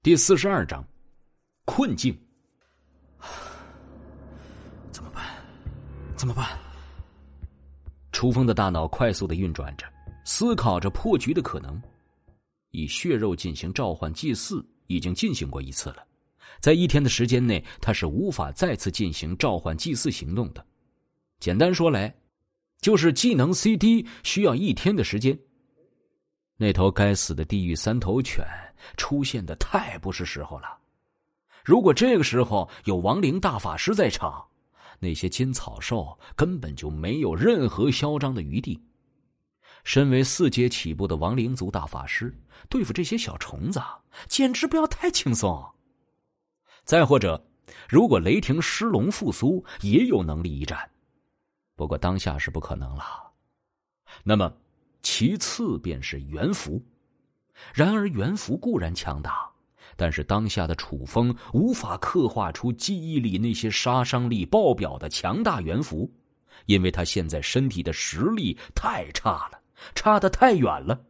第四十二章，困境。怎么办？怎么办？楚风的大脑快速的运转着，思考着破局的可能。以血肉进行召唤祭祀已经进行过一次了，在一天的时间内，他是无法再次进行召唤祭祀行动的。简单说来，就是技能 CD 需要一天的时间。那头该死的地狱三头犬出现的太不是时候了。如果这个时候有亡灵大法师在场，那些金草兽根本就没有任何嚣张的余地。身为四阶起步的亡灵族大法师，对付这些小虫子，简直不要太轻松。再或者，如果雷霆狮龙复苏，也有能力一战。不过当下是不可能了。那么，其次便是元符。然而元符固然强大，但是当下的楚风无法刻画出记忆里那些杀伤力爆表的强大元符，因为他现在身体的实力太差了，差得太远了。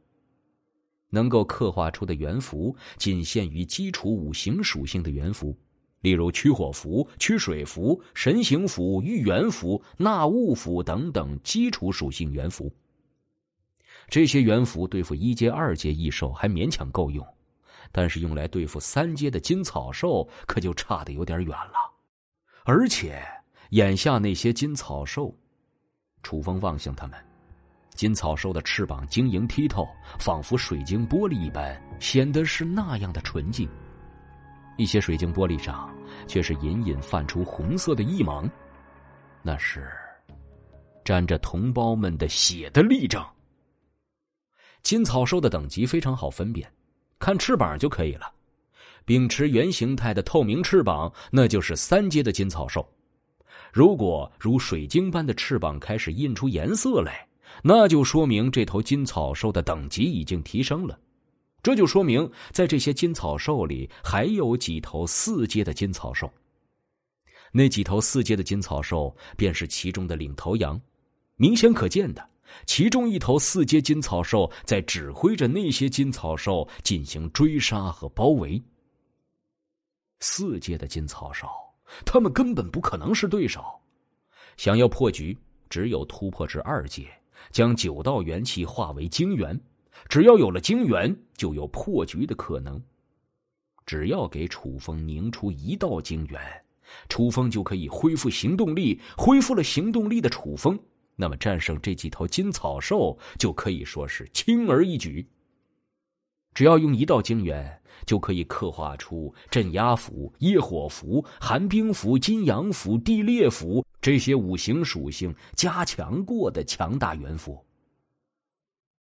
能够刻画出的元符仅限于基础五行属性的元符。例如驱火符、驱水符、神行符、御元符、纳物符等等基础属性元符。这些元符对付一阶、二阶异兽还勉强够用，但是用来对付三阶的金草兽可就差得有点远了。而且眼下那些金草兽，楚风望向他们，金草兽的翅膀晶莹剔透，仿佛水晶玻璃一般，显得是那样的纯净。一些水晶玻璃上却是隐隐泛出红色的异芒，那是沾着同胞们的血的例证。金草兽的等级非常好分辨，看翅膀就可以了。秉持原形态的透明翅膀，那就是三阶的金草兽。如果如水晶般的翅膀开始印出颜色来，那就说明这头金草兽的等级已经提升了。这就说明，在这些金草兽里，还有几头四阶的金草兽。那几头四阶的金草兽，便是其中的领头羊。明显可见的，其中一头四阶金草兽在指挥着那些金草兽进行追杀和包围。四阶的金草兽，他们根本不可能是对手。想要破局，只有突破至二阶，将九道元气化为晶元。只要有了晶元，就有破局的可能。只要给楚风凝出一道晶元，楚风就可以恢复行动力。恢复了行动力的楚风，那么战胜这几头金草兽就可以说是轻而易举。只要用一道精元，就可以刻画出镇压符、业火符、寒冰符、金阳符、地裂符这些五行属性加强过的强大元符。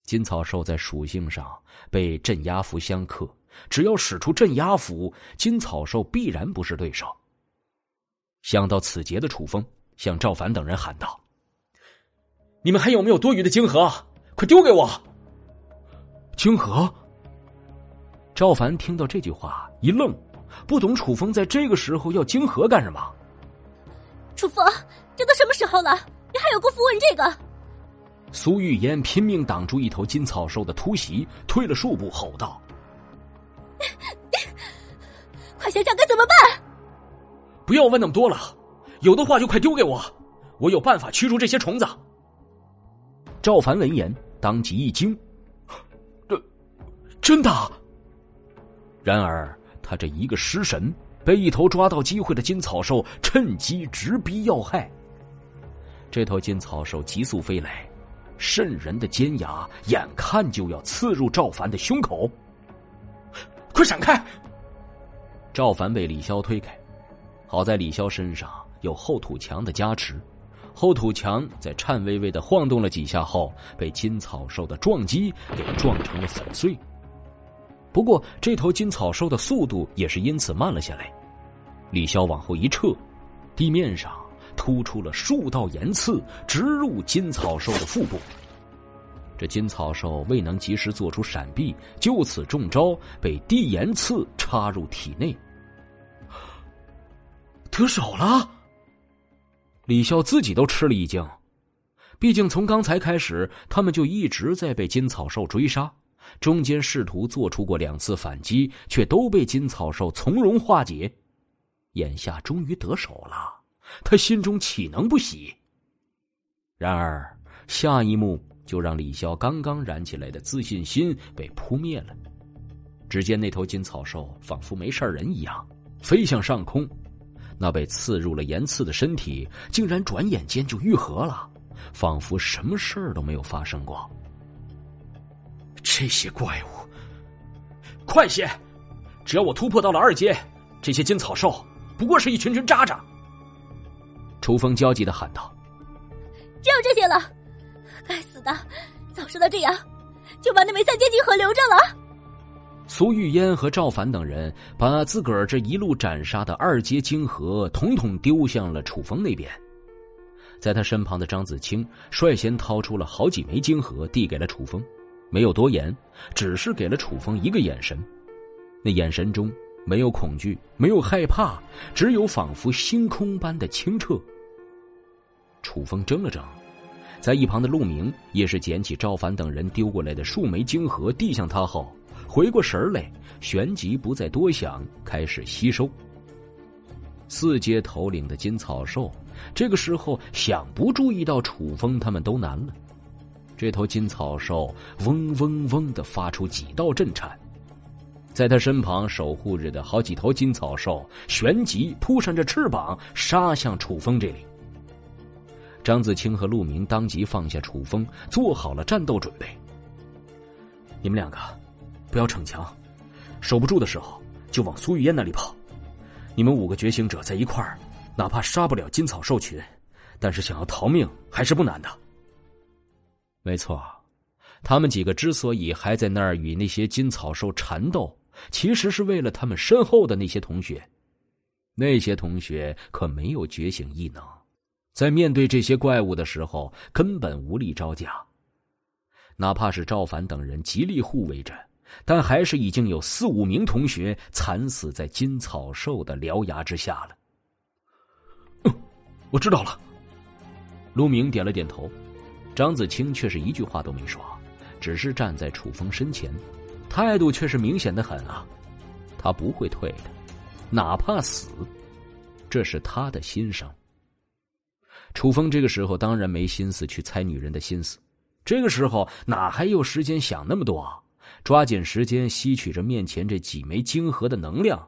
金草兽在属性上被镇压符相克，只要使出镇压符，金草兽必然不是对手。想到此劫的楚风向赵凡等人喊道：“你们还有没有多余的晶核？快丢给我！”晶核。赵凡听到这句话一愣，不懂楚风在这个时候要晶核干什么。楚风，这都什么时候了，你还有功夫问这个？苏玉嫣拼命挡住一头金草兽的突袭，退了数步，吼道：“ 快想想该怎么办！不要问那么多了，有的话就快丢给我，我有办法驱逐这些虫子。”赵凡闻言，当即一惊：“这真的？”然而，他这一个失神，被一头抓到机会的金草兽趁机直逼要害。这头金草兽急速飞来。渗人的尖牙眼看就要刺入赵凡的胸口，快闪开！赵凡被李潇推开，好在李潇身上有后土墙的加持，后土墙在颤巍巍的晃动了几下后，被金草兽的撞击给撞成了粉碎。不过这头金草兽的速度也是因此慢了下来，李潇往后一撤，地面上。突出了数道岩刺，直入金草兽的腹部。这金草兽未能及时做出闪避，就此中招，被地岩刺插入体内。得手了！李潇自己都吃了一惊，毕竟从刚才开始，他们就一直在被金草兽追杀，中间试图做出过两次反击，却都被金草兽从容化解。眼下终于得手了，他心中岂能不喜？然而下一幕就让李潇刚刚燃起来的自信心被扑灭了。只见那头金草兽仿佛没事人一样，飞向上空。那被刺入了岩刺的身体，竟然转眼间就愈合了，仿佛什么事儿都没有发生过。这些怪物，快些！只要我突破到了二阶，这些金草兽不过是一群群渣渣。楚风焦急的喊道：“只有这些了，该死的！早知道这样，就把那枚三阶晶核留着了。”苏玉烟和赵凡等人把自个儿这一路斩杀的二阶晶核统统丢向了楚风那边，在他身旁的张子清率先掏出了好几枚晶核递给了楚风，没有多言，只是给了楚风一个眼神，那眼神中没有恐惧，没有害怕，只有仿佛星空般的清澈。楚风怔了怔，在一旁的陆明也是捡起赵凡等人丢过来的数枚晶核递向他后。回过神来，旋即不再多想，开始吸收。四阶头领的金草兽，这个时候想不注意到楚风他们都难了。这头金草兽嗡嗡嗡的发出几道震颤，在他身旁守护着的好几头金草兽，旋即扑扇着翅膀杀向楚风这里。张子清和陆明当即放下楚风，做好了战斗准备。你们两个。不要逞强，守不住的时候就往苏玉烟那里跑。你们五个觉醒者在一块儿，哪怕杀不了金草兽群，但是想要逃命还是不难的。没错，他们几个之所以还在那儿与那些金草兽缠斗，其实是为了他们身后的那些同学。那些同学可没有觉醒异能，在面对这些怪物的时候根本无力招架。哪怕是赵凡等人极力护卫着。但还是已经有四五名同学惨死在金草兽的獠牙之下了。嗯，我知道了。陆明点了点头，张子清却是一句话都没说，只是站在楚风身前，态度却是明显的很啊。他不会退的，哪怕死，这是他的心声。楚风这个时候当然没心思去猜女人的心思，这个时候哪还有时间想那么多？抓紧时间吸取着面前这几枚晶核的能量。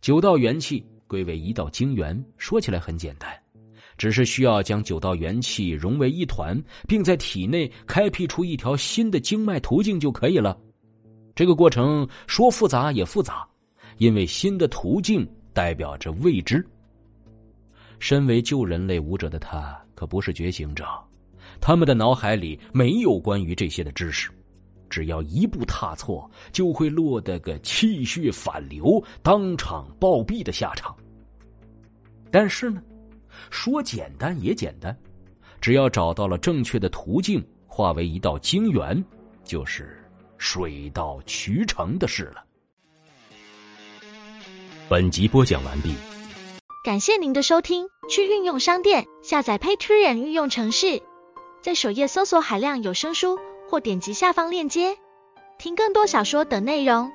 九道元气归为一道晶元，说起来很简单，只是需要将九道元气融为一团，并在体内开辟出一条新的经脉途径就可以了。这个过程说复杂也复杂，因为新的途径代表着未知。身为旧人类武者的他可不是觉醒者，他们的脑海里没有关于这些的知识。只要一步踏错，就会落得个气血反流、当场暴毙的下场。但是呢，说简单也简单，只要找到了正确的途径，化为一道精元，就是水到渠成的事了。本集播讲完毕，感谢您的收听。去运用商店下载 Patreon 运用城市，在首页搜索海量有声书。或点击下方链接，听更多小说等内容。